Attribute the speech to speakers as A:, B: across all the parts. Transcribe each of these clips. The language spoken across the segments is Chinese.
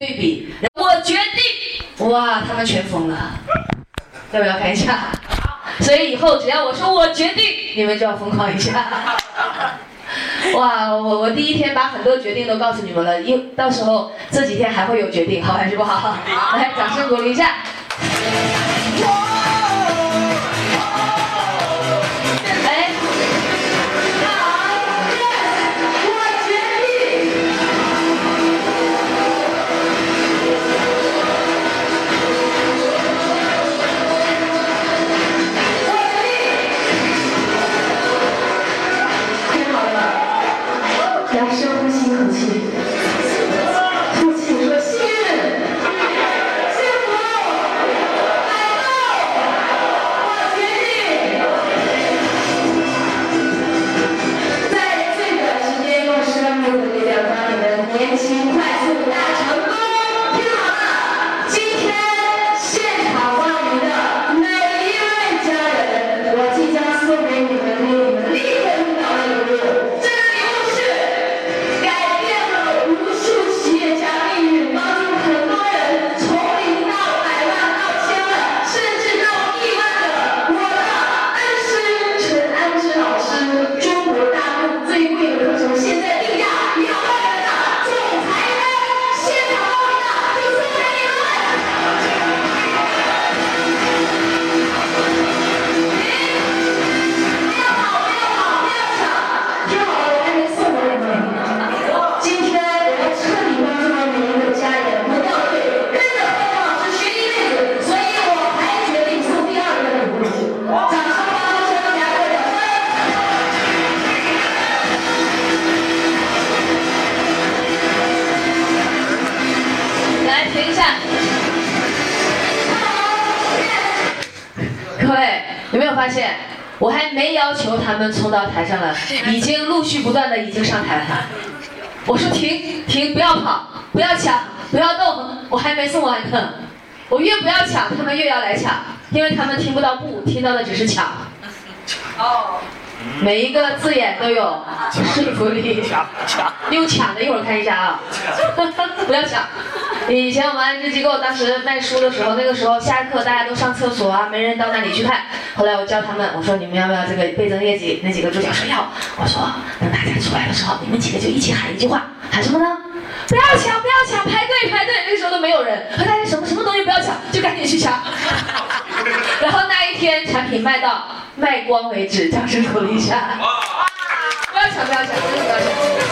A: 对比，我决定，哇，他们全疯了，要不要看一下？所以以后只要我说我决定，你们就要疯狂一下。哇，我我第一天把很多决定都告诉你们了，因到时候这几天还会有决定，好还是不好？来，掌声鼓励一下。冲到台上来，已经陆续不断的已经上台了。我说停停，不要跑，不要抢，不要动，我还没送完呢。我越不要抢，他们越要来抢，因为他们听不到不，听到的只是抢。哦。每一个字眼都有说服力。抢抢。用抢的，一会儿看一下啊。不要抢。以前我们安置机构当时卖书的时候，那个时候下课大家都上厕所啊，没人到那里去看。后来我教他们，我说你们要不要这个倍增业绩？那几个助教说要。我说等大家出来的时候，你们几个就一起喊一句话，喊什么呢？不要抢，不要抢，排队排队。那个时候都没有人，和大家什么什么东西不要抢，就赶紧去抢。然后那一天产品卖到卖光为止，掌声鼓励一下。不要抢，不要抢，真的不要抢。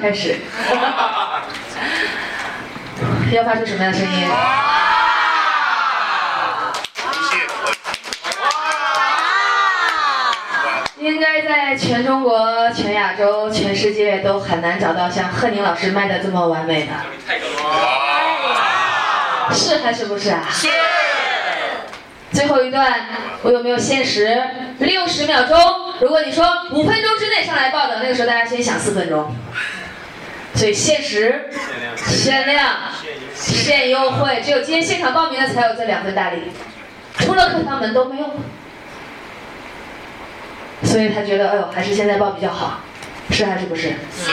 B: 开始。要发出什么样的声音？应该在全中国、全亚洲、全世界都很难找到像贺宁老师卖的这么完美的。是还是不是啊？
C: 是。
B: 最后一段，我有没有限时？六十秒钟。如果你说五分钟之内上来报的，那个时候大家先想四分钟。所以限时、限量、限优惠，只有今天现场报名的才有这两份大礼，除了课堂门都没有。所以他觉得，哎呦，还是现在报比较好，是还是不是？
C: 是。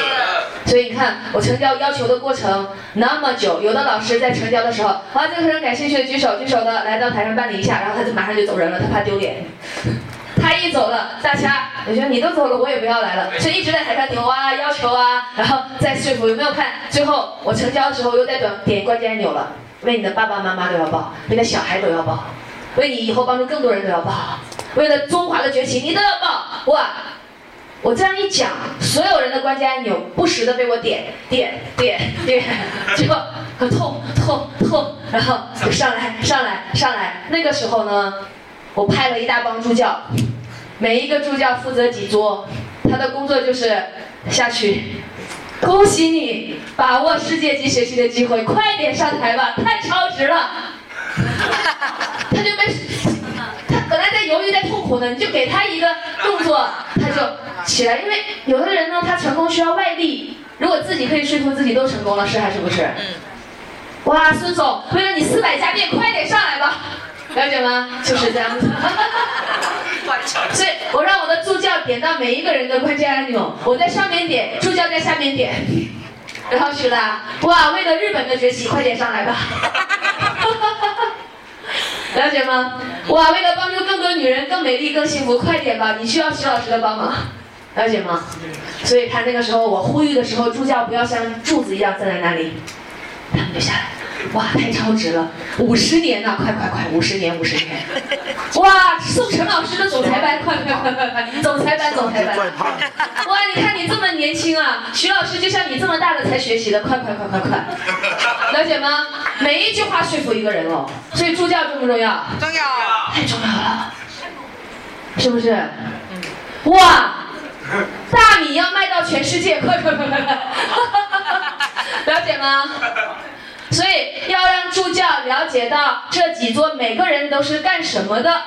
B: 所以你看，我成交要求的过程那么久，有的老师在成交的时候，好，这个人感兴趣的举手，举手的来到台上办理一下，然后他就马上就走人了，他怕丢脸。他一走了，大家我觉得你都走了，我也不要来了，所以一直在台上扭啊，要求啊，然后再说服。有没有看？最后我成交的时候又在点点关键按钮了，为你的爸爸妈妈都要报，为你的小孩都要报，为你以后帮助更多人都要报，为了中华的崛起你都要报。哇！我这样一讲，所有人的关键按钮不时的被我点点点点，结果 很痛痛痛，然后就上来上来上来。那个时候呢，我派了一大帮助教。每一个助教负责几桌，他的工作就是下去。恭喜你把握世界级学习的机会，快点上台吧，太超值了。他就被，他本来在犹豫在痛苦呢，你就给他一个动作，他就起来。因为有的人呢，他成功需要外力，如果自己可以说服自己都成功了，是还是不是？嗯。哇，孙总，为了你四百家店，快点上来吧。了解吗？就是这样子。所以我让我的助教点到每一个人的关键按钮，我在上面点，助教在下面点，然后徐了。哇，为了日本的崛起，快点上来吧。了解吗？哇，为了帮助更多女人更美丽更幸福，快点吧！你需要徐老师的帮忙，了解吗？所以他那个时候我呼吁的时候，助教不要像柱子一样站在那里，他们就下来。哇，太超值了！五十年呐，快快快，五十年，五十年！哇，送陈老师的总裁班，快快快快快，总裁班，总裁班！哇，你看你这么年轻啊，徐老师就像你这么大的才学习的，快快快快快！了解吗？每一句话说服一个人哦，所以助教重不重要？
C: 重要，
B: 太重要了，是不是？哇，大米要卖到全世界，快快快快快！了解吗？所以要让助教了解到这几桌每个人都是干什么的，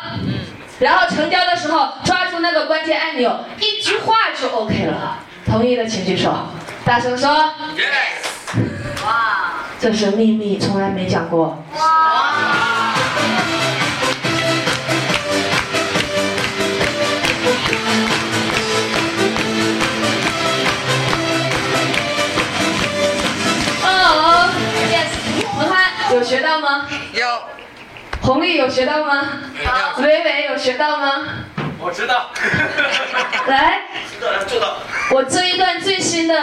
B: 然后成交的时候抓住那个关键按钮，一句话就 OK 了。同意的请举手，大声说。Yes。哇，这是秘密，从来没讲过。哇。有学到吗？
C: 有。
B: 红丽有学到吗？
C: 有。
B: 伟伟有学到吗？
D: 我知道。
B: 来。
D: 知道，做到。
B: 我这一段最新的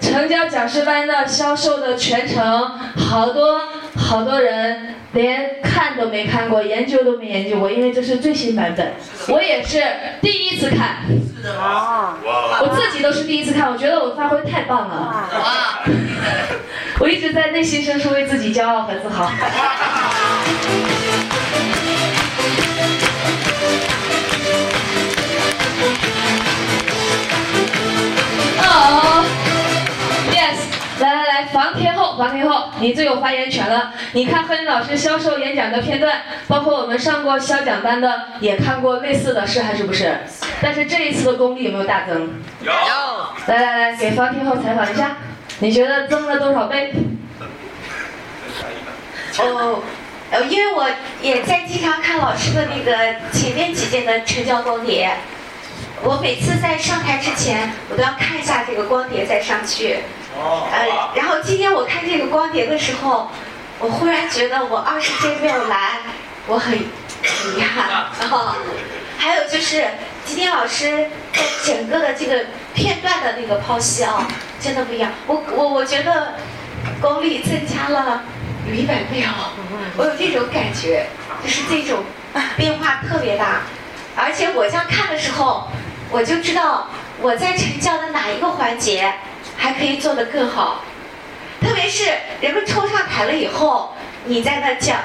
B: 成交讲师班的销售的全程，好多好多人连看都没看过，研究都没研究过，因为这是最新版本，我也是第一次看。是的吗？哇。我自己都是第一次看，我觉得我发挥太棒了。哇。我一直在内心深处为自己骄傲和自豪。哦，yes，来来来，房天后，房天后，你最有发言权了。你看贺林老师销售演讲的片段，包括我们上过销讲班的，也看过类似的，是还是不是？但是这一次的功力有没有大增？
D: 有。
B: 来来来，给房天后采访一下。你觉得增了多少倍？
E: 哦，呃，因为我也在经常看老师的那个前面几届的成交光碟，我每次在上台之前，我都要看一下这个光碟再上去。哦。呃，然后今天我看这个光碟的时候，我忽然觉得我二十届没有来，我很很遗憾。然后，还有就是今天老师在整个的这个片段的那个剖析啊。真的不一样，我我我觉得功力增加了有一百倍哦，我有这种感觉，就是这种变化特别大，而且我这样看的时候，我就知道我在成交的哪一个环节还可以做得更好。特别是人们冲上台了以后，你在那讲，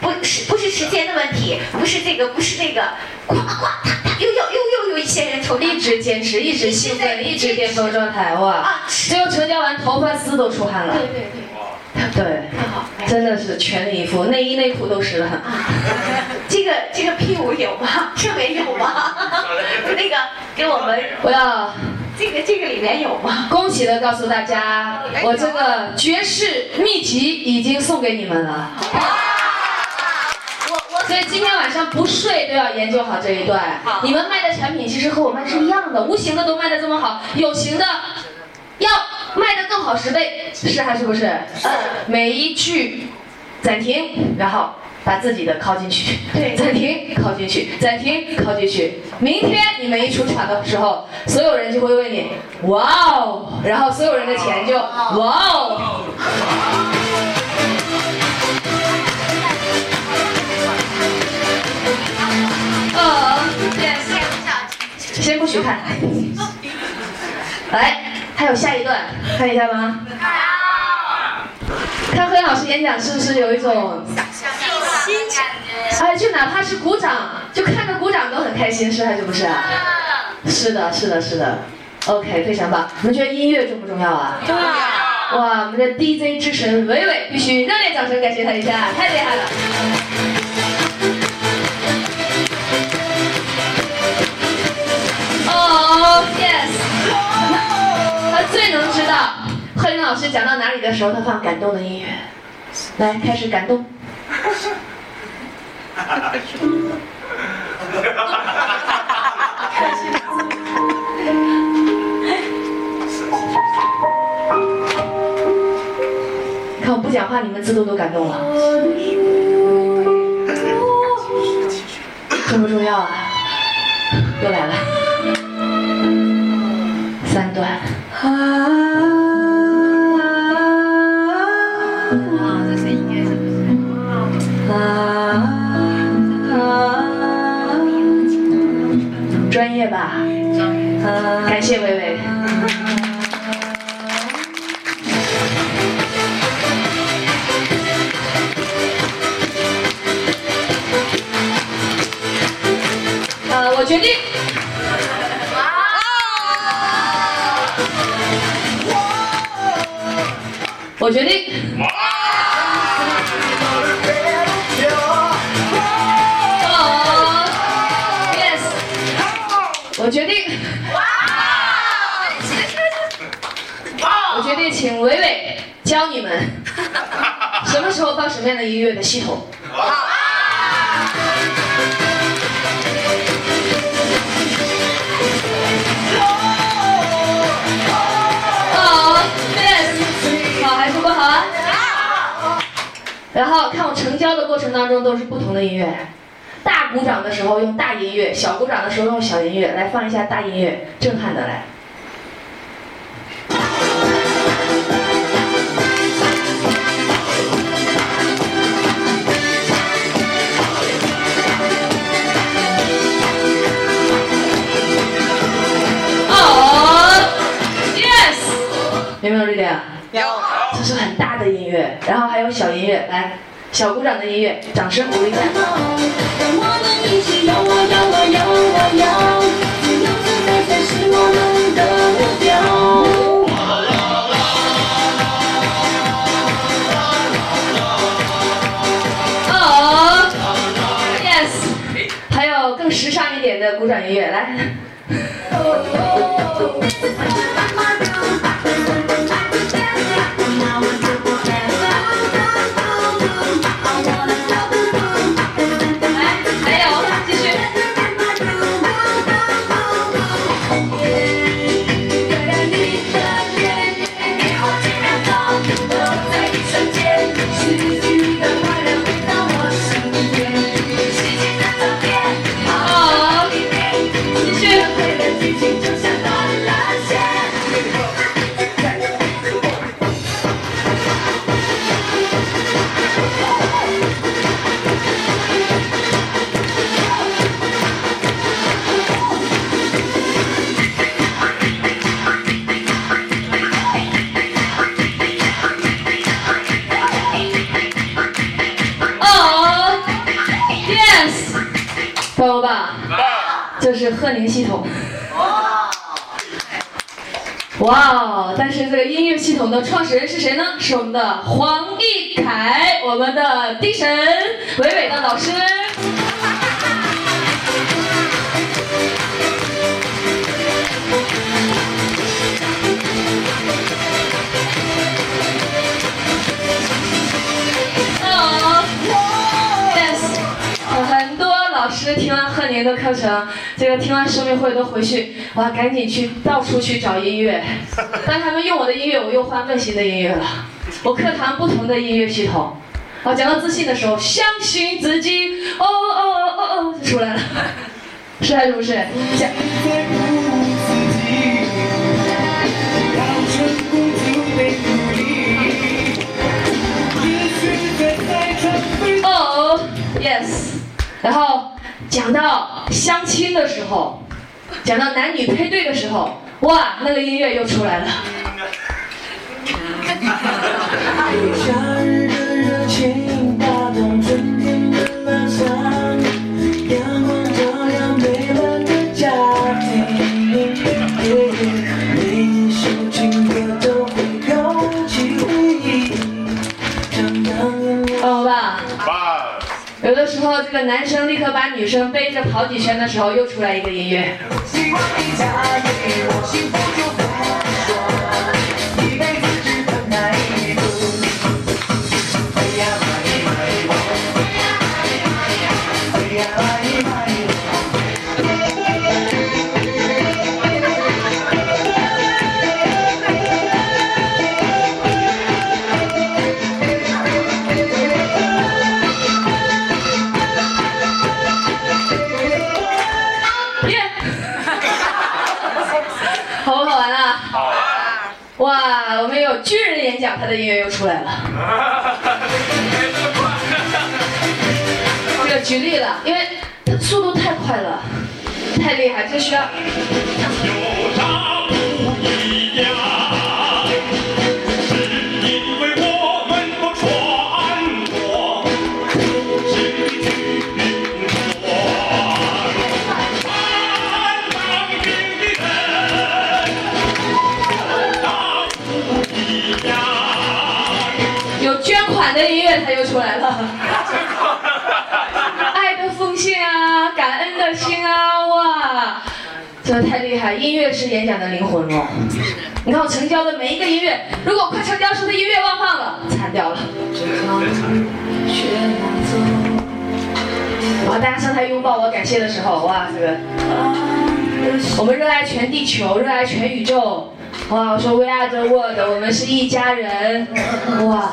E: 不是不是时间的问题，不是这个不是那个，咵咵咵，又，又有又又有一些人冲
B: 一直坚持，一直兴奋，一直巅峰状态，哇！
E: 啊，
B: 最后成交完，头发丝都出汗了
E: 对，对对，
B: 对，真的是全力以赴，内衣内裤都湿了。
E: 这个这个 P 五有吗？这没有吗？那个给我们
B: 我要
E: 这个这个里面有吗？
B: 恭喜的告诉大家，我这个绝世秘籍已经送给你们了。
E: 我我
B: 所以今天晚上不睡都要研究好这一段。你们卖的产品其实和我卖是一样的，无形的都卖的这么好，有形的要卖的更好十倍，是。还是不是？
E: 呃
B: 每一句暂停，然后把自己的靠进去，
E: 对。
B: 暂停靠进去，暂停靠进去。明天你们一出场的时候，所有人就会问你，哇哦，然后所有人的钱就哇哦。呃，先不许看，来，还有下一段，看一下吗？看何老师演讲是不是有一种，哎，就哪怕是鼓掌，就看着鼓掌都很开心，是还是不是啊？是的，是的，是的。OK，非常棒。你们觉得音乐重不重要啊？
C: 重要。
B: 哇，我们的 DJ 之神伟伟，必须热烈掌声感谢他一下，太厉害了。哦、yes，他最能知道贺林老师讲到哪里的时候，他放感动的音乐，来开始感动。看我不讲话，你们自动都感动了，重不重要啊？又来了，三段。感谢薇薇。呃，我决定。我决定。什么样的音乐的系统。好，yes，好还是不好啊？然后看我成交的过程当中都是不同的音乐，大鼓掌的时候用大音乐，小鼓掌的时候用小音乐，来放一下大音乐，震撼的来。有没有这点？
C: 有。
B: 这是很大的音乐，然后还有小音乐，来，小鼓掌的音乐，掌声鼓励一下。
F: 让我们一起摇啊摇啊摇啊摇，自由自在才是我们的目标。
B: 哦，yes，还有更时尚一点的鼓掌音乐，来。来，是贺宁系统。哇哇！但是这个音乐系统的创始人是谁呢？是我们的黄义凯，我们的丁神伟伟的老师。听完贺年的课程，这个听完生命会都回去，我要，赶紧去到处去找音乐。当他们用我的音乐，我又换更新的音乐了。我课堂不同的音乐系统。我，讲到自信的时候，相信自己，哦哦哦哦哦，就出来了，是还是不是？哦、yes，然后讲到相亲的时候，讲到男女配对的时候，哇，那个音乐又出来了。时候这个男生立刻把女生背着跑几圈的时候，又出来一个音乐。他的音乐又出来了。这个举例了，因为速度太快了，太厉害，就需要。
G: 有啥不一样
B: 出来了。爱的奉献啊，感恩的心啊，哇，真的太厉害！音乐是演讲的灵魂哦。你看我成交的每一个音乐，如果快成交时的音乐忘放了，惨掉了。哇，大家上台拥抱我，感谢的时候，哇，这个我们热爱全地球，热爱全宇宙。哇，我说 We are the world，我们是一家人。哇。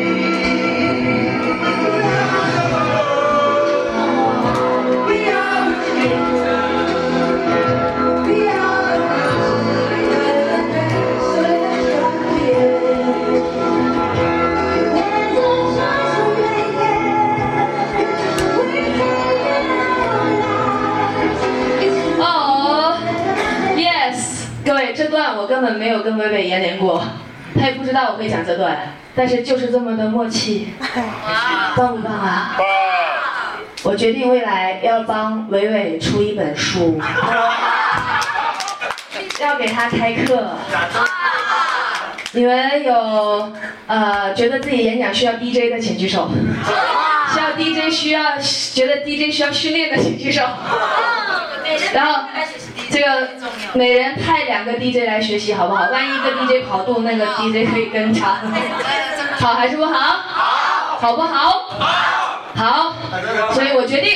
B: 道我会讲这段，但是就是这么的默契，棒不棒啊？我决定未来要帮伟伟出一本书，要给他开课。你们有呃觉得自己演讲需要 DJ 的，请举手。需要 DJ 需要觉得 DJ 需要训练的，请举手。然后这个每人派两个 DJ 来学习，好不好？万一一个 DJ 跑动，那个 DJ 可以跟唱。好。还是不好？好，好不好？好，所以我决定。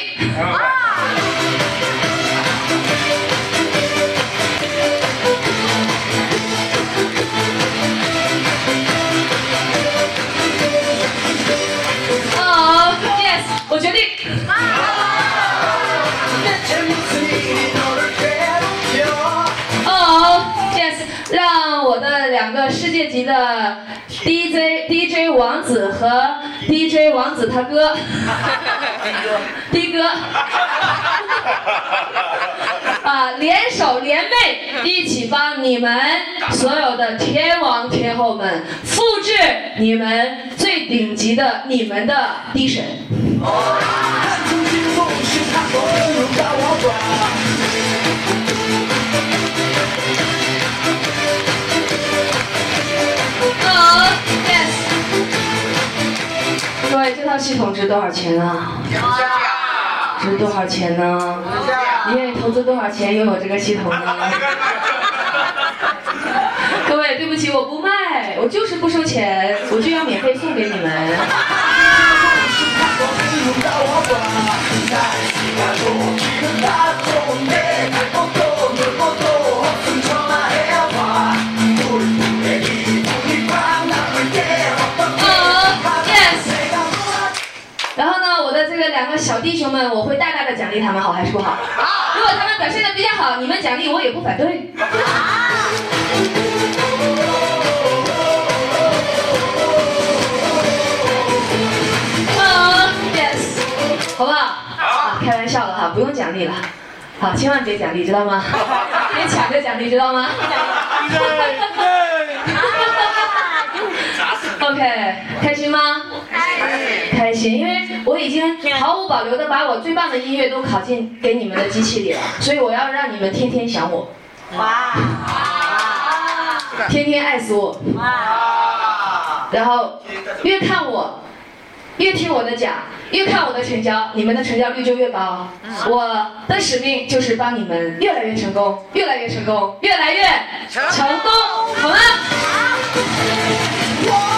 B: 让我的两个世界级的 DJ DJ 王子和 DJ 王子他哥。的哥。啊联手联袂
A: 一起帮你们所有的天王天后们复制你们最顶级的你们的滴神。各位，这套系统值多少钱啊？值多少钱呢？你愿意投资多少钱拥有这个系统呢？各位，对不起，我不卖，我就是不收钱，我就要免费送给你们。两个小弟兄们，我会大大的奖励他们，好还是不好？好如果他们表现的比较好，你们奖励我也不反对。哦，yes，好不好？啊，开玩笑了哈，不用奖励了。好，千万别奖励，知道吗？别抢着奖励，知道吗？OK，开心吗？开心，开心因为我已经毫无保留的把我最棒的音乐都拷进给你们的机器里了，所以我要让你们天天想我，哇。天天爱死我，哇。然后越看我，越听我的讲，越看我的成交，你们的成交率就越高。我的使命就是帮你们越来越成功，越来越成功，越来越成功，好吗？
F: 面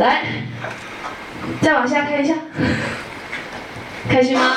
A: 来，再往下看一下，开心吗？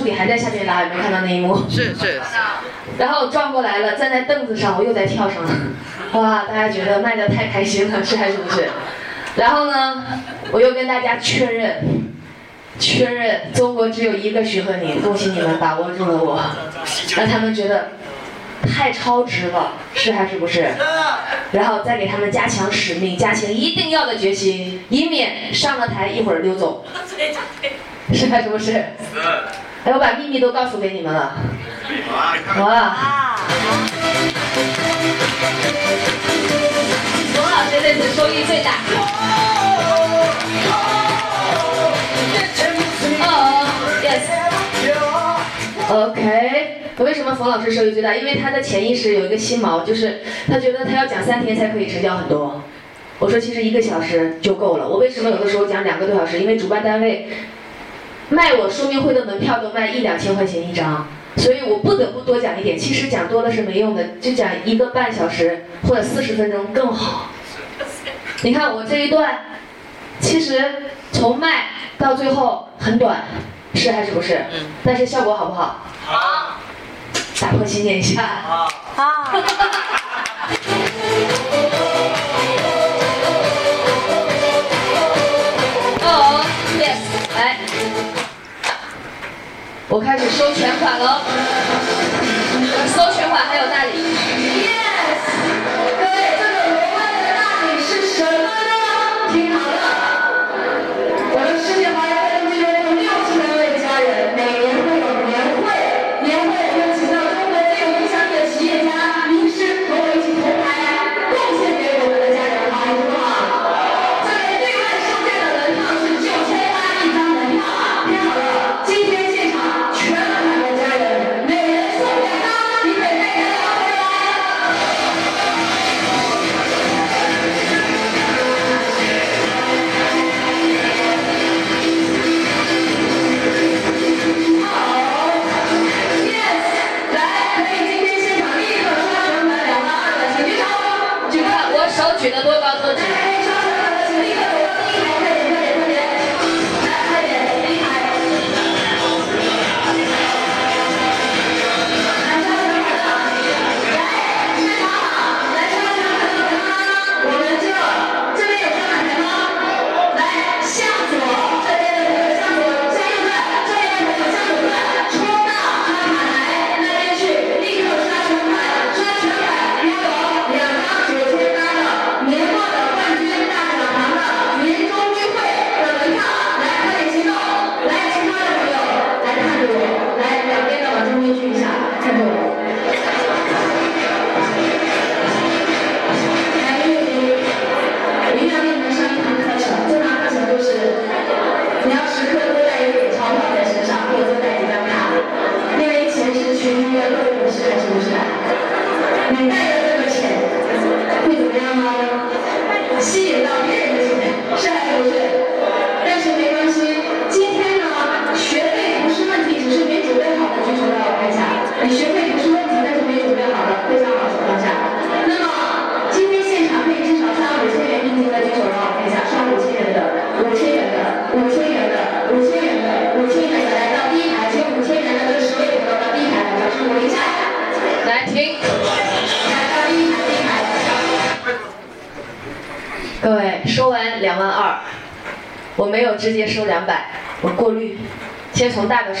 B: 助理还在下面拉，有没有看到那一幕？
D: 是是，
B: 然后转过来了，站在凳子上，我又在跳上了。哇，大家觉得卖的太开心了，是还是不是？然后呢，我又跟大家确认，确认中国只有一个徐鹤宁，恭喜你们把握住了我，让他们觉得太超值了，是还是不是？然后再给他们加强使命，加强一定要的决心，以免上了台一会儿溜走，是还是不是？哎，我把秘密都告诉给你们了。哇！
C: 啊，
B: 冯老师这次收益最大。哦，yes。OK，为什么冯老师收益最大？因为他的潜意识有一个心锚，就是他觉得他要讲三天才可以成交很多。我说其实一个小时就够了。我为什么有的时候讲两个多小时？因为主办单位卖我说明会的门票都卖一两千块钱一张，所以我不得不多讲一点。其实讲多了是没用的，就讲一个半小时或者四十分钟更好。你看我这一段，其实从卖到最后很短，是还是不是？
D: 嗯。
B: 但是效果好不好？
D: 好，
B: 打破信念一下。
D: 好，
C: 啊，
B: 我开始收全款
A: 了。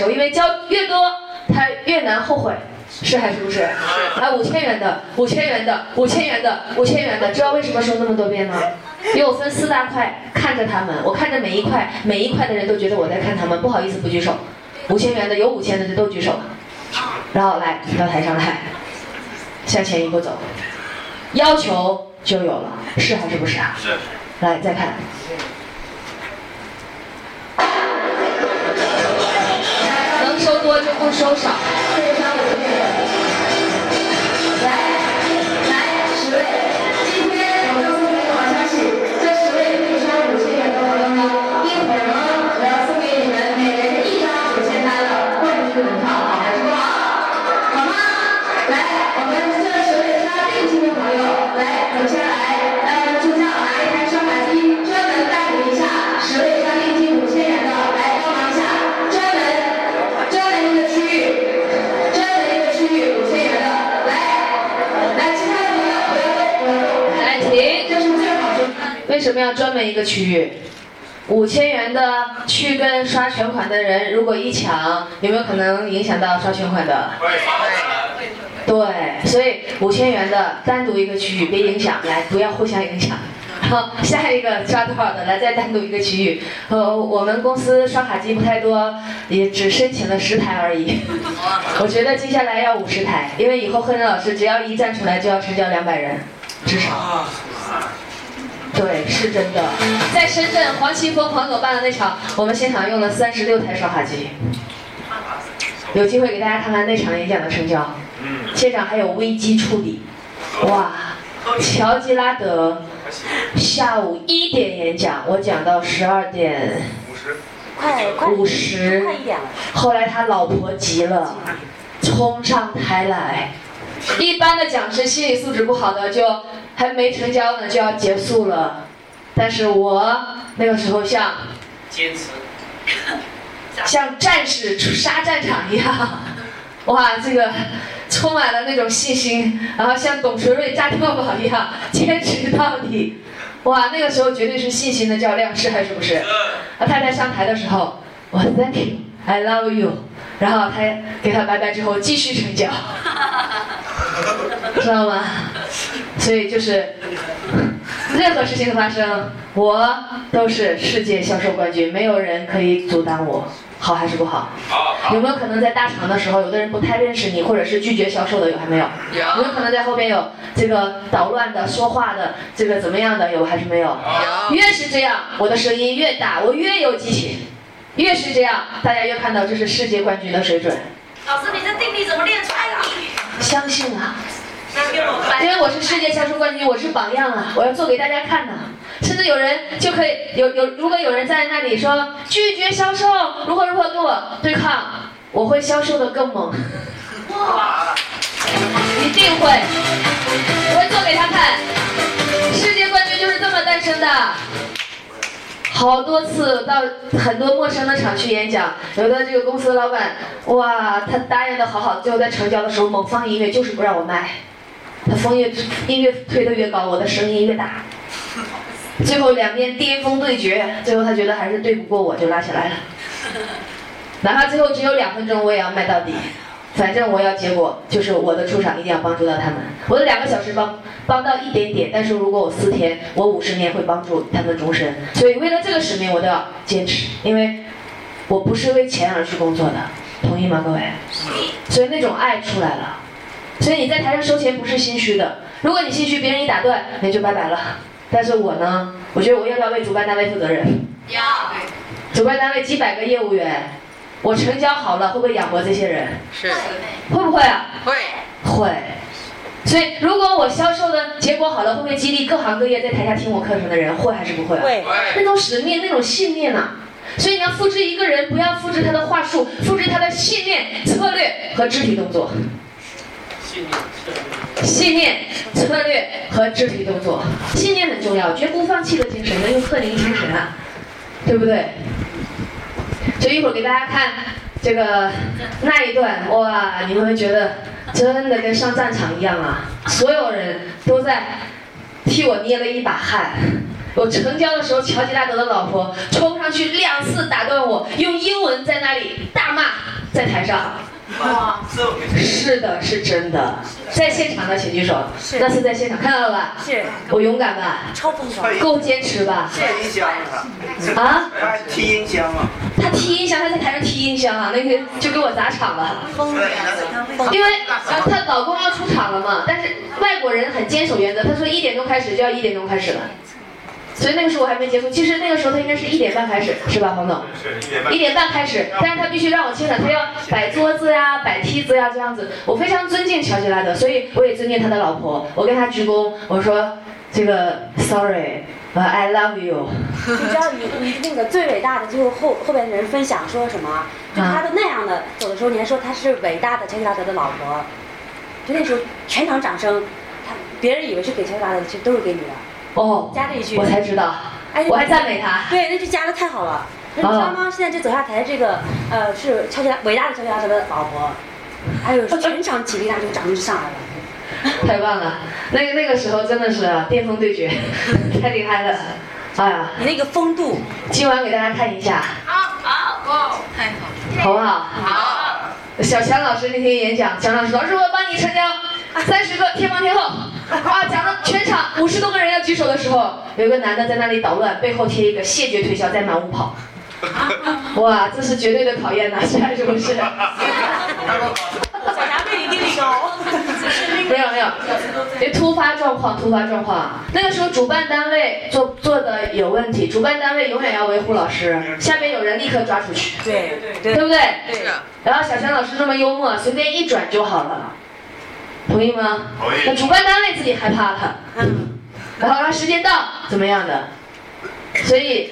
A: 因为
B: 交越多，他越难后悔，是还是不是？啊，五千元的，五千元的，五千元的，五千元的，知道为什么说那么多遍吗？因为我分四大块看着他们，我看着每一块，每一块的人都觉得我在看他们，不好意思不举手。五千元的有五千的就都举手，然后来到台上来，向前一步走，要求就有了，是还是不是啊？
D: 是，
B: 来，再看。不收
A: 手。
B: 什么要专门一个区域？五千元的去跟刷全款的人，如果一抢，有没有可能影响到刷全款的？对，所以五千元的单独一个区域，别影响，来不要互相影响。好，下一个刷多少的，来再单独一个区域。呃，我们公司刷卡机不太多，也只申请了十台而已。我觉得接下来要五十台，因为以后贺人老师只要一站出来就要成交两百人，至少。对，是真的。在深圳黄奇峰黄总办的那场，我们现场用了三十六台刷卡机。有机会给大家看看那场演讲的成交。现场还有危机处理，哇！乔吉拉德下午一点演讲，我讲到十二点
D: 五十，
H: 快快
B: 五十
H: 快，一点了，
B: 后来他老婆急了，冲上台来。一般的讲师心理素质不好的就还没成交呢就要结束了，但是我那个时候像
D: 坚持。
B: 像战士出杀战场一样，哇，这个充满了那种信心，然后像董存瑞炸碉堡一样坚持到底，哇，那个时候绝对是信心的较量，是还是不是？啊，太太上台的时候，我 Thank you, I love you，然后他给他拜拜之后继续成交，知道吗？所以就是任何事情的发生，我都是世界销售冠军，没有人可以阻挡我。好还是不好？
D: 好，
B: 有没有可能在大厂的时候，有的人不太认识你，或者是拒绝销售的，有还没有？有没有可能在后边有这个捣乱的、说话的，这个怎么样的，有还是没有有？越是这样，我的声音越大，我越有激情。越是这样，大家越看到这是世界冠军的水准。
C: 老师，你这定力怎么练出来的？
B: 相信啊，因为我是世界销售冠军，我是榜样啊，我要做给大家看的。甚至有人就可以有有，如果有人在那里说拒绝销售，如何如何跟我对抗，我会销售的更猛。
C: 哇，
B: 一定会，我会做给他看。世界冠军就是这么诞生的。好多次到很多陌生的厂去演讲，有的这个公司的老板，哇，他答应的好好，最后在成交的时候猛放音乐，就是不让我卖。他风乐音乐推的越高，我的声音越大。最后两边巅峰对决，最后他觉得还是对不过我，就拉起来了。哪怕最后只有两分钟，我也要卖到底。反正我要结果，就是我的出场一定要帮助到他们。我的两个小时帮帮到一点点，但是如果我四天，我五十年会帮助他们终身。所以为了这个使命，我都要坚持，因为我不是为钱而去工作的，同意吗，各位？所以那种爱出来了。所以你在台上收钱不是心虚的，如果你心虚，别人一打断，那就拜拜了。但是我呢，我觉得我要不要为主办单位负责任？
C: 要
B: 主办单位几百个业务员，我成交好了，会不会养活这些人？
C: 是
B: 会不会啊？
C: 会
B: 会。所以，如果我销售的结果好了，会不会激励各行各业在台下听我课程的人？会还是不会啊？
H: 会
B: 那种使命，那种信念呐、所以你要复制一个人，不要复制他的话术，复制他的信念、策略和肢体动作。
D: 信念策略
B: 信念、策略和肢体动作，信念很重要，绝不放弃的精神，能用贺宁精神啊，对不对？就一会儿给大家看这个那一段，哇，你们会觉得真的跟上战场一样啊！所有人都在替我捏了一把汗。我成交的时候，乔吉拉德的老婆冲上去两次打断我，用英文在那里大骂，在台上。
C: 哇，
B: 是的，是真的，在现场的请举手。
H: 是。
B: 那是在现场看到了吧？
H: 是。
B: 我勇敢吧？
H: 超疯狂，
B: 够坚持吧？
D: 开音箱啊，
B: 啊，
D: 他踢音箱啊，
B: 他踢音箱，他在台上踢音箱啊，那个就给我砸场了。
H: 疯
D: 了，
B: 因为啊，她老公要出场了嘛，但是外国人很坚守原则，他说一点钟开始就要一点钟开始了，所以那个时候我还没结束。其实那个时候他应该是一点半开始，是吧，黄总？
D: 是一点半
B: 一。点半开始，但是他必须让我清场，他要摆桌子呀、摆梯子呀这样子。我非常尊敬乔吉拉德，所以我也尊敬他的老婆。我跟他鞠躬，我说这个 sorry，呃，I love you。
H: 你知道你你那个最伟大的，就是后后边的人分享说什么？就他的那样的走的时候，你还说他是伟大的乔吉拉德的老婆，就那时候全场掌声，他别人以为是给乔吉拉德的，其实都是给你的。
B: 哦，
H: 加这一句
B: 我才知道，
H: 哎，
B: 我还赞美他。
H: 对，那句加的太好了。那你知道吗？现在这走下台这个，呃，是乔吉拉伟大的乔吉拉德的老婆，还有全场起立，那就掌声就上来了。
B: 太棒了！那个那个时候真的是啊巅峰对决，太厉害了。哎呀，
H: 你那个风度，
B: 今晚给大家看一下，
C: 好好，太好，
B: 好不好？
C: 好，
B: 小强老师那天演讲，强老师，老师我帮你成交三十个天王天后，啊，讲到全场五十多个人要举手的时候，有个男的在那里捣乱，背后贴一个谢绝推销，在满屋跑。哇，这是绝对的考验呐，是还是不是？
H: 小霞背高。
B: 没有没有，这突发状况，突发状况。那个时候主办单位做做的有问题，主办单位永远要维护老师，下面有人立刻抓出去，
H: 对
B: 对对不对？
H: 对，
B: 然后小强老师这么幽默，随便一转就好了，同意吗？
G: 同意
B: 那主办单位自己害怕了，
H: 嗯，
B: 然后让时间到怎么样的？所以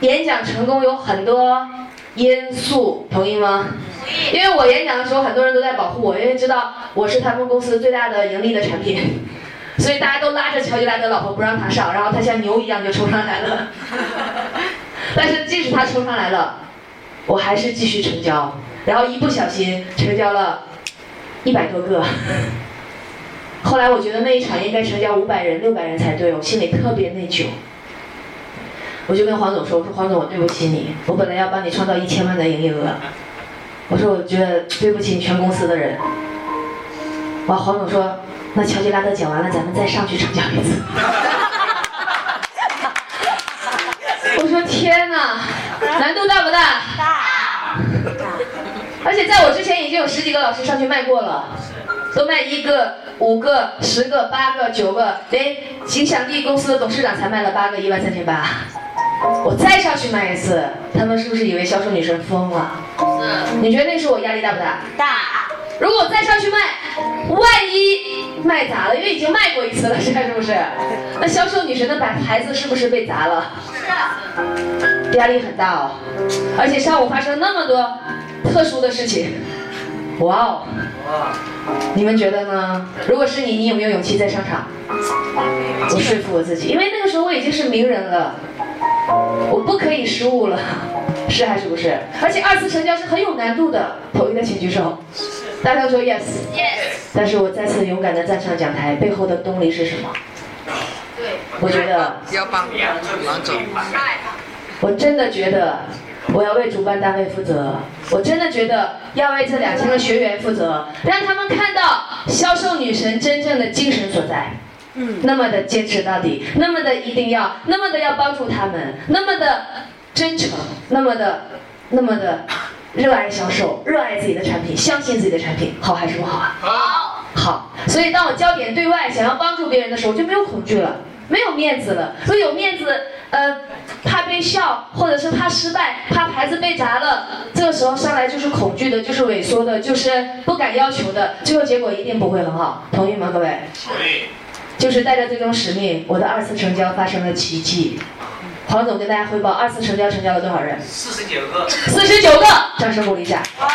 B: 演讲成功有很多因素，同意吗？同意因为我演讲的时候，很多人都在保护我，因为知道我是他们公司最大的盈利的产品，所以大家都拉着乔吉拉德老婆不让他上，然后他像牛一样就冲上来了。但是即使他冲上来了，我还是继续成交，然后一不小心成交了一百多个。后来我觉得那一场应该成交五百人、六百人才对，我心里特别内疚。我就跟黄总说：“我说黄总，我对不起你，我本来要帮你创造一千万的营业额。我说我觉得对不起你全公司的人。”哇，黄总说：“那乔吉拉德讲完了，咱们再上去成交一次。”我说：“天哪，难度大不大？
H: 大，
B: 而且在我之前已经有十几个老师上去卖过了，都卖一个、五个、十个、八个、九个，连影响力公司的董事长才卖了八个，一万三千八。我再上去卖一次，他们是不是以为销售女神疯了？
C: 是，
B: 你觉得那时候我压力大不大？
H: 大，
B: 如果我再上去卖，万一卖砸了，因为已经卖过一次了，是还是不是？那销售女神的牌牌子是不是被砸了？是压力很大哦，而且上午发生那么多特殊的事情，哇哦！你们觉得呢？如果是你，你有没有勇气再上场？我说服我自己，因为那个时候我已经是名人了，我不可以失误了，是还是不是？而且二次成交是很有难度的，同意的请举手。大家都说 yes。
C: yes，
B: 但是我再次勇敢的站上讲台，背后的动力是什么？
C: 对，
B: 我觉得，
I: 要帮王总。
B: 我真的觉得，我要为主办单位负责。我真的觉得要为这两千个学员负责，让他们看到销售女神真正的精神所在。
H: 嗯，
B: 那么的坚持到底，那么的一定要，那么的要帮助他们，那么的真诚，那么的，那么的热爱销售，热爱自己的产品，相信自己的产品，好还是不好啊？
C: 好，
B: 好，所以当我焦点对外，想要帮助别人的时候，我就没有恐惧了，没有面子了。所以有面子，呃，怕被笑，或者是怕失败，怕牌子被砸了，这个时候上来就是恐惧的，就是萎缩的，就是不敢要求的，最后结果一定不会很好，同意吗，各位？
G: 同意。
B: 就是带着这种使命，我的二次成交发生了奇迹。黄总跟大家汇报，二次成交成交了多少人？
D: 四十九个，
B: 四十九个，掌声鼓励一下。哦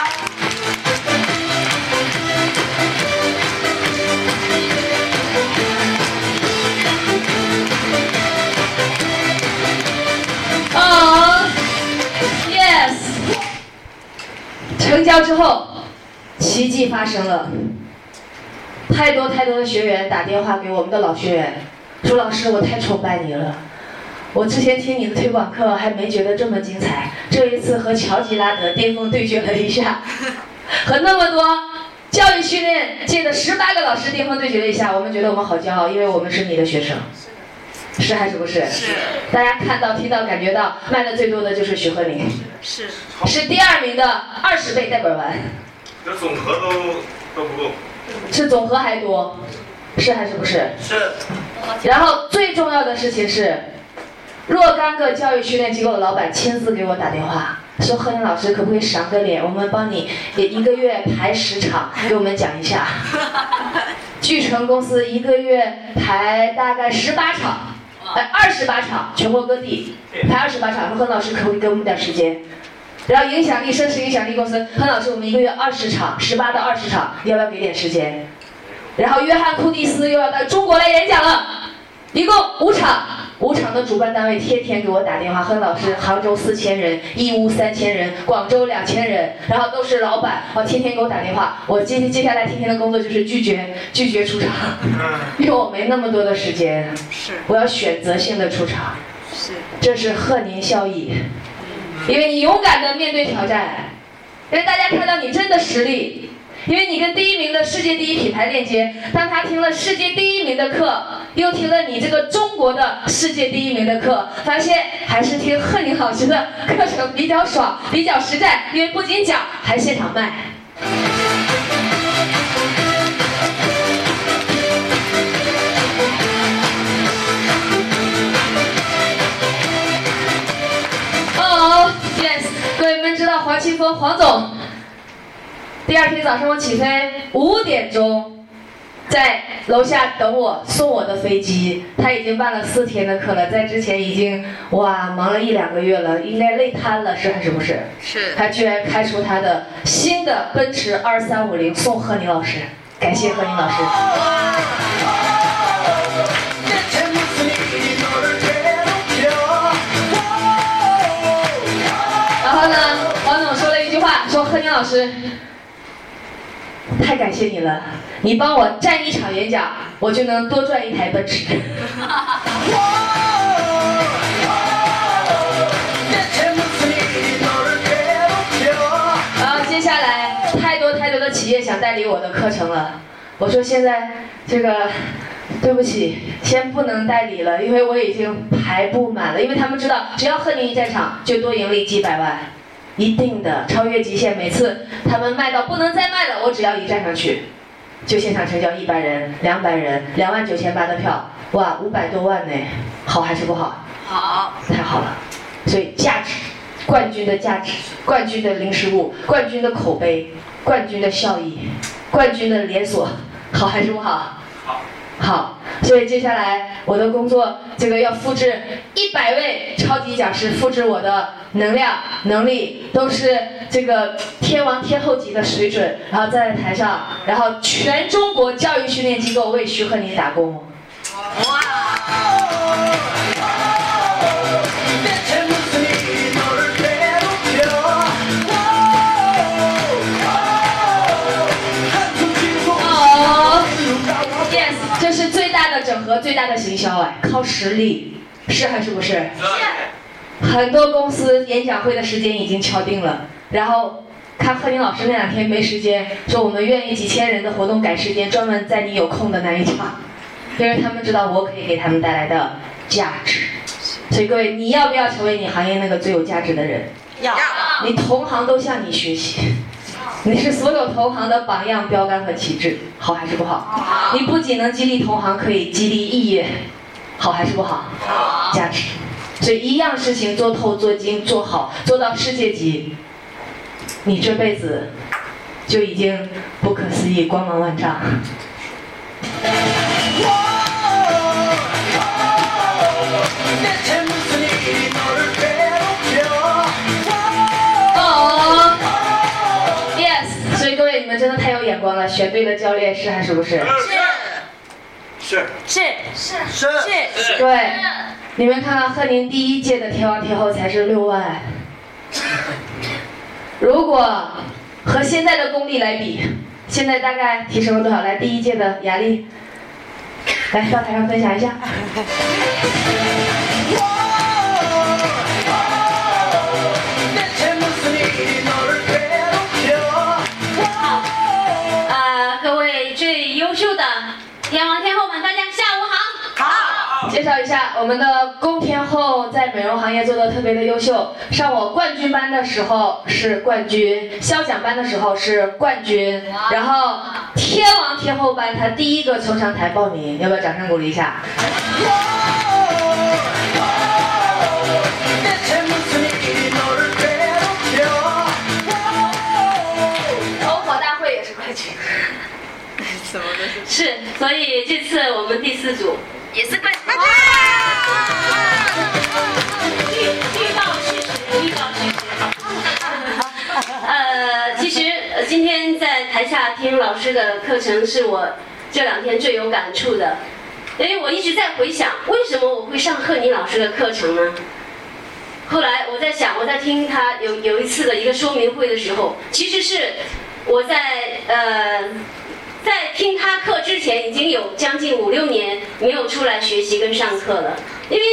B: 成交之后，奇迹发生了。太多太多的学员打电话给我们的老学员，说老师我太崇拜你了。我之前听你的推广课还没觉得这么精彩，这一次和乔吉拉德巅峰对决了一下，和那么多教育训练界的十八个老师巅峰对决了一下，我们觉得我们好骄傲，因为我们是你的学生，是还是不是？
C: 是
B: 大家看到、听到、感觉到，卖的最多的就是徐鹤林，
C: 是，
B: 是第二名的二十倍带本丸，
G: 这总和都都不够。
B: 是总和还多，是还是不是？
D: 是
B: 然后最重要的事情是，若干个教育训练机构的老板亲自给我打电话，说贺林老师可不可以赏个脸，我们帮你也一个月排十场，给我们讲一下。聚成公司一个月排大概十八场，呃二十八场，全国各地排二十八场，说何老师可不可以给我们点时间？然后影响力盛世影响力公司，何老师我们一个月二十场，十八到二十场，要不要给点时间？然后约翰库蒂斯又要到中国来演讲了，一共五场，五场的主办单位天天给我打电话，亨老师，杭州四千人，义乌三千人，广州两千人，然后都是老板，哦，天天给我打电话。我接接下来天天的工作就是拒绝拒绝出场，因为我没那么多的时间，
C: 是，
B: 我要选择性的出场。
C: 是
B: 这是贺年效益，因为你勇敢的面对挑战，让大家看到你真的实力。因为你跟第一名的世界第一品牌链接，当他听了世界第一名的课，又听了你这个中国的世界第一名的课，发现还是听贺宁老师的课程比较爽，比较实在，因为不仅讲，还现场卖。哦、yes，各位们知道黄清峰黄总，第二天早上我起飞五点钟，在楼下等我送我的飞机。他已经办了四天的课了，在之前已经哇忙了一两个月了，应该累瘫了，是还是不是？
C: 是
B: 他居然开出他的新的奔驰二三五零送贺宁老师，感谢贺宁老师。然后呢，王总说了一句话，说贺宁老师，太感谢你了，你帮我站一场演讲，我就能多赚一台奔驰。然后接下来太多太多的企业想代理我的课程了，我说现在这个。对不起，先不能代理了，因为我已经排不满了。因为他们知道，只要贺宁一在场，就多盈利几百万，一定的超越极限。每次他们卖到不能再卖了，我只要一站上去，就现场成交一百人、两百人、两万九千八的票，哇，五百多万呢，好还是不好？
C: 好，
B: 太好了，所以价值，冠军的价值，冠军的零失误，冠军的口碑，冠军的效益，冠军的连锁，好还是不好？
D: 好，
B: 所以接下来我的工作，这个要复制一百位超级讲师，复制我的能量、能力，都是这个天王天后级的水准，然后站在台上，然后全中国教育训练机构为徐鹤宁打工。哇最大的行销哎，靠实力，是还是不是？是很多公司演讲会的时间已经敲定了，然后看贺宁老师那两天没时间，说我们愿意几千人的活动改时间，专门在你有空的那一场，因为他们知道我可以给他们带来的价值。所以各位，你要不要成为你行业那个最有价值的人？
C: 要
B: 你同行都向你学习，你是所有同行的榜样、标杆和旗帜，好还是不好？你不仅能激励同行，可以激励异业，好还是不好？好价值。所以一样事情做透、做精、做好，做到世界级，你这辈子就已经不可思议、光芒万丈。哦眼光了，选对了教练是？还是。不是？
D: 是。
C: 是。是。是。是。
B: 对，你们看看贺宁第一届的天王天后才是六万，如果和现在的功力来比，现在大概提升了多少？来，第一届的雅丽，来到台上分享一下。介绍一下我们的龚天后，在美容行业做的特别的优秀。上我冠军班的时候是冠军，校奖班的时候是冠军，然后天王天后班她第一个冲上台报名，要不要掌声鼓励一下？篝火大会也是冠军。
C: 是，
H: 所以这次我们第四组也是冠军。预预告事实，预告事实。呃，其实呃今天在台下听老师的课程，是我这两天最有感触的，因为我一直在回想，为什么我会上贺宁老师的课程呢？后来我在想，我在听他有有一次的一个说明会的时候，其实是我在呃在听他课之前，已经有将近五六年没有出来学习跟上课了。因为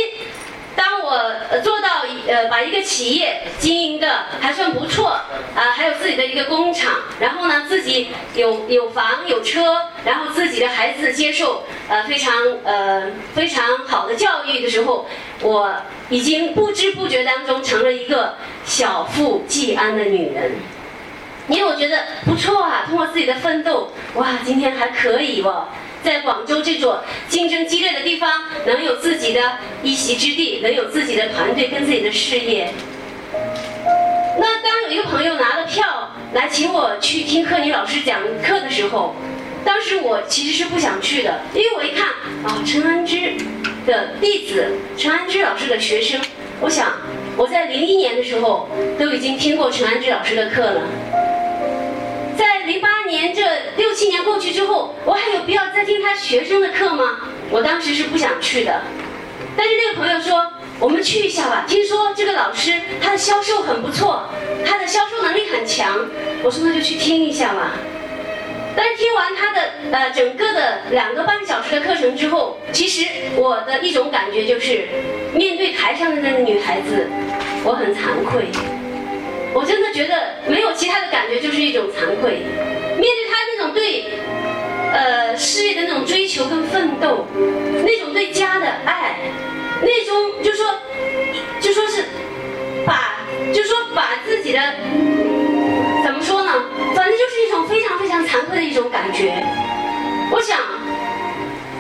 H: 当我
I: 做到呃把一个企业经营的还算不错啊、还有自己的一个工厂，然后呢自己有有房有车，然后自己的孩子接受呃非常呃非常好的教育的时候，我已经不知不觉当中成了一个小富即安的女人。因为我觉得不错啊，通过自己的奋斗，哇，今天还可以哦，在广州这座竞争激烈的地方，能有自己的一席之地，能有自己的团队跟自己的事业。那当有一个朋友拿了票来请我去听贺妮老师讲课的时候，当时我其实是不想去的，因为我一看啊，陈安之的弟子，陈安之老师的学生，我想我在零一年的时候都已经听过陈安之老师的课了。在零八年这六七年过去之后，我还有必要再听他学生的课吗？我当时是不想去的，但是那个朋友说，我们去一下吧。听说这个老师他的销售很不错，他的销售能力很强。我说那就去听一下吧。但是听完他的呃整个的两个半小时的课程之后，其实我的一种感觉就是，面对台上的那个女孩子，我很惭愧。我真的觉得没有其他的感觉，就是一种惭愧。面对他那种对，呃事业的那种追求跟奋斗，那种对家的爱，那种就说，就说是把，就说把自己的，怎么说呢？反正就是一种非常非常惭愧的一种感觉。我想，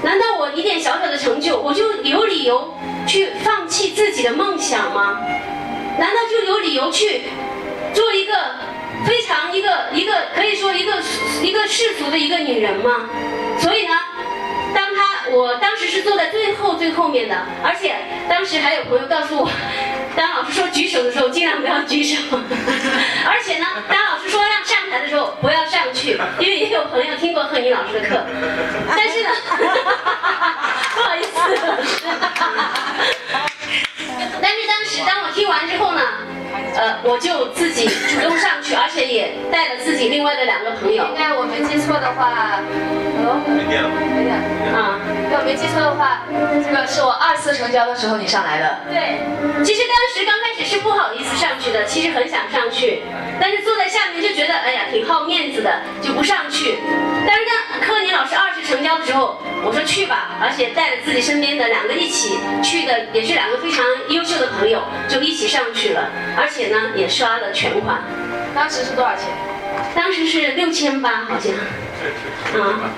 I: 难道我一点小小的成就，我就有理由去放弃自己的梦想吗？难道就有理由去个非常一个一个可以说一个一个世俗的一个女人吗？所以呢，当她我当时是坐在最后最后面的，而且当时还有朋友告诉我，当老师说举手的时候尽量不要举手，而且呢，当老师说让上台的时候不要上去，因为也有朋友听过贺妮老师的课，但是呢，不好意思，但是当时当我听完之后呢，呃，我就自己主动上去，而且也带了自己另外的两个朋友
C: 应该我没记错的话，哦，
G: 没电了。
C: 没点。
I: 啊。
C: 如果没记错的话，
B: 这个是我二次成交的时候你上来的，
I: 对，其实当时刚开始是不好意思上去的，其实很想上去，但是坐在下面就觉得哎呀挺好面子的，就不上去。但是当柯尼老师二次成交的时候，我说去吧，而且带着自己身边的两个一起去的，也是两个非常优秀的朋友，就一起上去了，而且呢也刷了全款，
C: 当时是多少钱？
I: 当时是六千八好像。啊，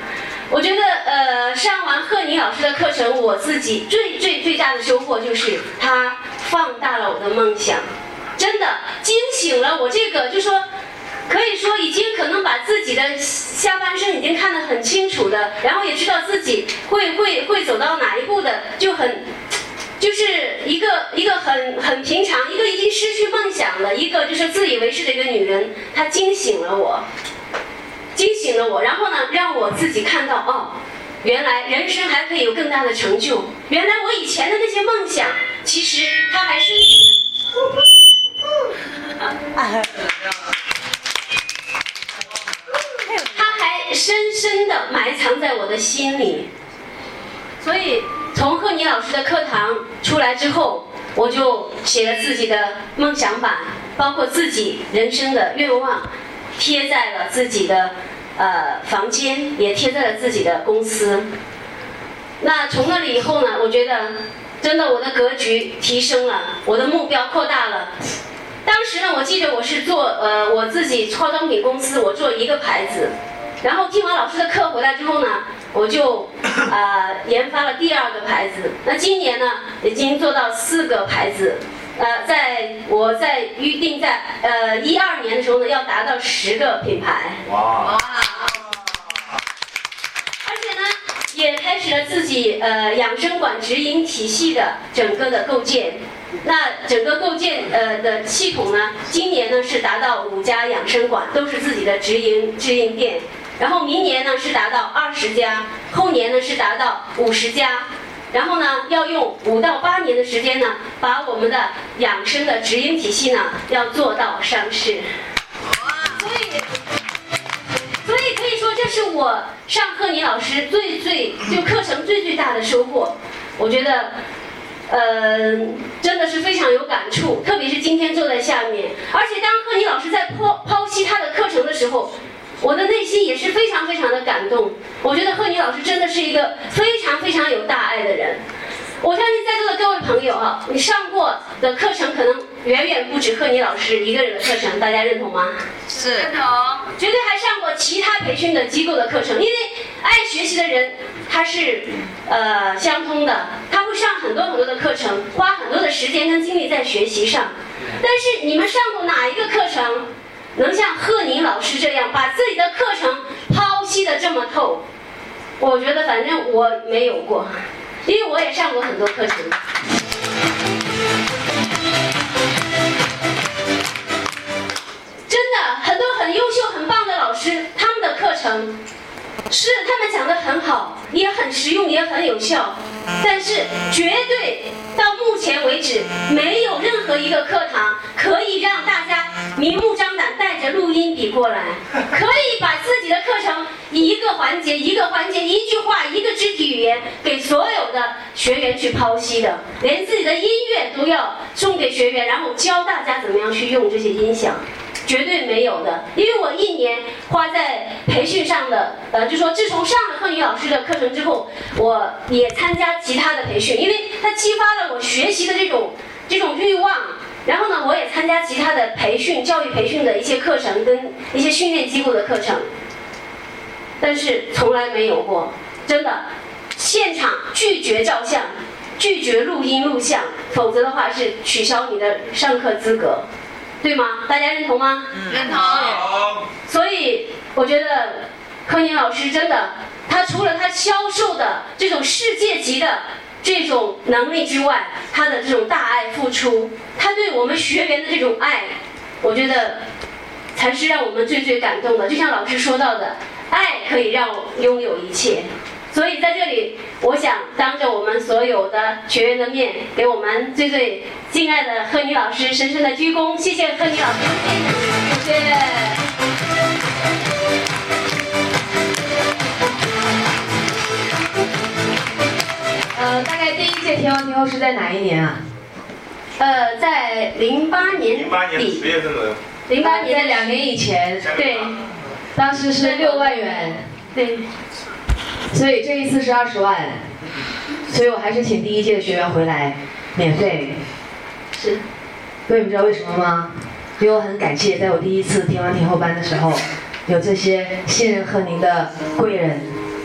I: 我觉得呃，上完贺宁老师的课程，我自己最最最大的收获就是他放大了我的梦想，真的惊醒了我这个就说。可以说已经可能把自己的下半生已经看得很清楚的，然后也知道自己会会会走到哪一步的，就很就是一个一个很很平常，一个已经失去梦想了，一个就是自以为是的一个女人，她惊醒了我。惊醒了我，然后呢，让我自己看到哦，原来人生还可以有更大的成就。原来我以前的那些梦想，其实它还是，它还深深的埋藏在我的心里。所以从贺妮老师的课堂出来之后，我就写了自己的梦想版，包括自己人生的愿望。贴在了自己的呃房间，也贴在了自己的公司。那从那里以后呢，我觉得真的我的格局提升了，我的目标扩大了。当时呢，我记得我是做呃我自己化妆品公司，我做一个牌子。然后听完老师的课回来之后呢，我就呃研发了第二个牌子。那今年呢，已经做到四个牌子。呃，在我在预定在呃一二年的时候呢，要达到十个品牌。
G: 哇！
I: 而且呢，也开始了自己呃养生馆直营体系的整个的构建。那整个构建呃的系统呢，今年呢是达到五家养生馆，都是自己的直营直营店。然后明年呢是达到二十家，后年呢是达到五十家。然后呢，要用五到八年的时间呢，把我们的养生的直营体系呢，要做到上市。所以，所以可以说，这是我上贺妮老师最最就课程最最大的收获。我觉得，呃，真的是非常有感触，特别是今天坐在下面，而且当贺妮老师在剖剖析她的课程的时候，我的内心也是非常非常的感动。我觉得贺妮老师真的是一个非常非常有大爱的人。我相信在座的各位朋友啊，你上过的课程可能远远不止贺妮老师一个人的课程，大家认同吗？
C: 是
I: 认同，绝对还上过其他培训的机构的课程，因为爱学习的人他是呃相通的，他会上很多很多的课程，花很多的时间跟精力在学习上。但是你们上过哪一个课程，能像贺宁老师这样把自己的课程剖析的这么透？我觉得反正我没有过，因为我也上过很多课程。真的很多很优秀、很棒的老师，他们的课程是他们讲的很好，也很实用，也很有效，但是绝对到目前为止，没有任何一个课堂可以让大家明目张胆带着录音笔过来，可以把自己的课程一个环节一个环节、一句话一个肢体语言给所有的学员去剖析的，连自己的音乐都要送给学员，然后教大家怎么样去用这些音响。绝对没有的，因为我一年花在培训上的，呃，就说自从上了贺宇老师的课程之后，我也参加其他的培训，因为它激发了我学习的这种这种欲望。然后呢，我也参加其他的培训、教育培训的一些课程跟一些训练机构的课程，但是从来没有过，真的，现场拒绝照相，拒绝录音录像，否则的话是取消你的上课资格。对吗？大家认同吗？
C: 认同。
I: 所以我觉得柯宁老师真的，他除了他销售的这种世界级的这种能力之外，他的这种大爱付出，他对我们学员的这种爱，我觉得才是让我们最最感动的。就像老师说到的，爱可以让我拥有一切。所以在这里，我想当着我们所有的学员的面，给我们最最敬爱的贺妮老师深深的鞠躬，谢谢贺妮老师，谢谢。
B: 呃，大概第一届天王天后是在哪一年啊？
I: 呃，在零八年
G: 零八年
I: 底，
G: 十月份左右，
I: 零八年。
B: 在两年以前，
I: 对。
B: 当时是六万元，
I: 对，
B: 所以这一次是二十万，所以我还是请第一届的学员回来，免费。
I: 是。
B: 各位你们知道为什么吗？因为我很感谢，在我第一次听完听后班的时候，有这些信任和您的贵人，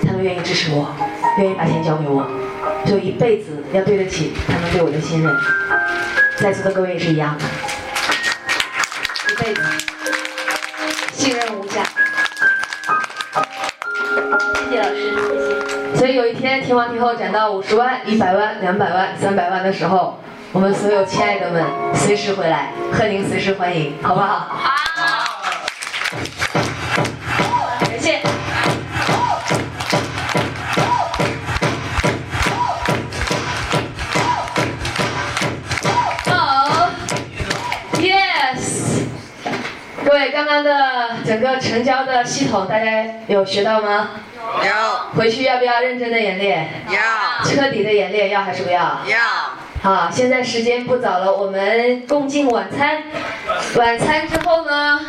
B: 他们愿意支持我，愿意把钱交给我，就一辈子要对得起他们对我的信任。在座的各位也是一样的，一辈子信任无价。
I: 谢谢老师，
B: 以有一天天王天后攒到五十万、一百万、两百万、三百万的时候，我们所有亲爱的们随时回来，贺您随时欢迎，好不好好？感谢。位，刚刚的整个成交的系统，大家有学到吗？
C: 有
B: 回去要不要认真的演练？
C: 要
B: 彻底的演练，要还是不要？
C: 要
B: 好，现在时间不早了，我们共进晚餐。晚餐之后呢，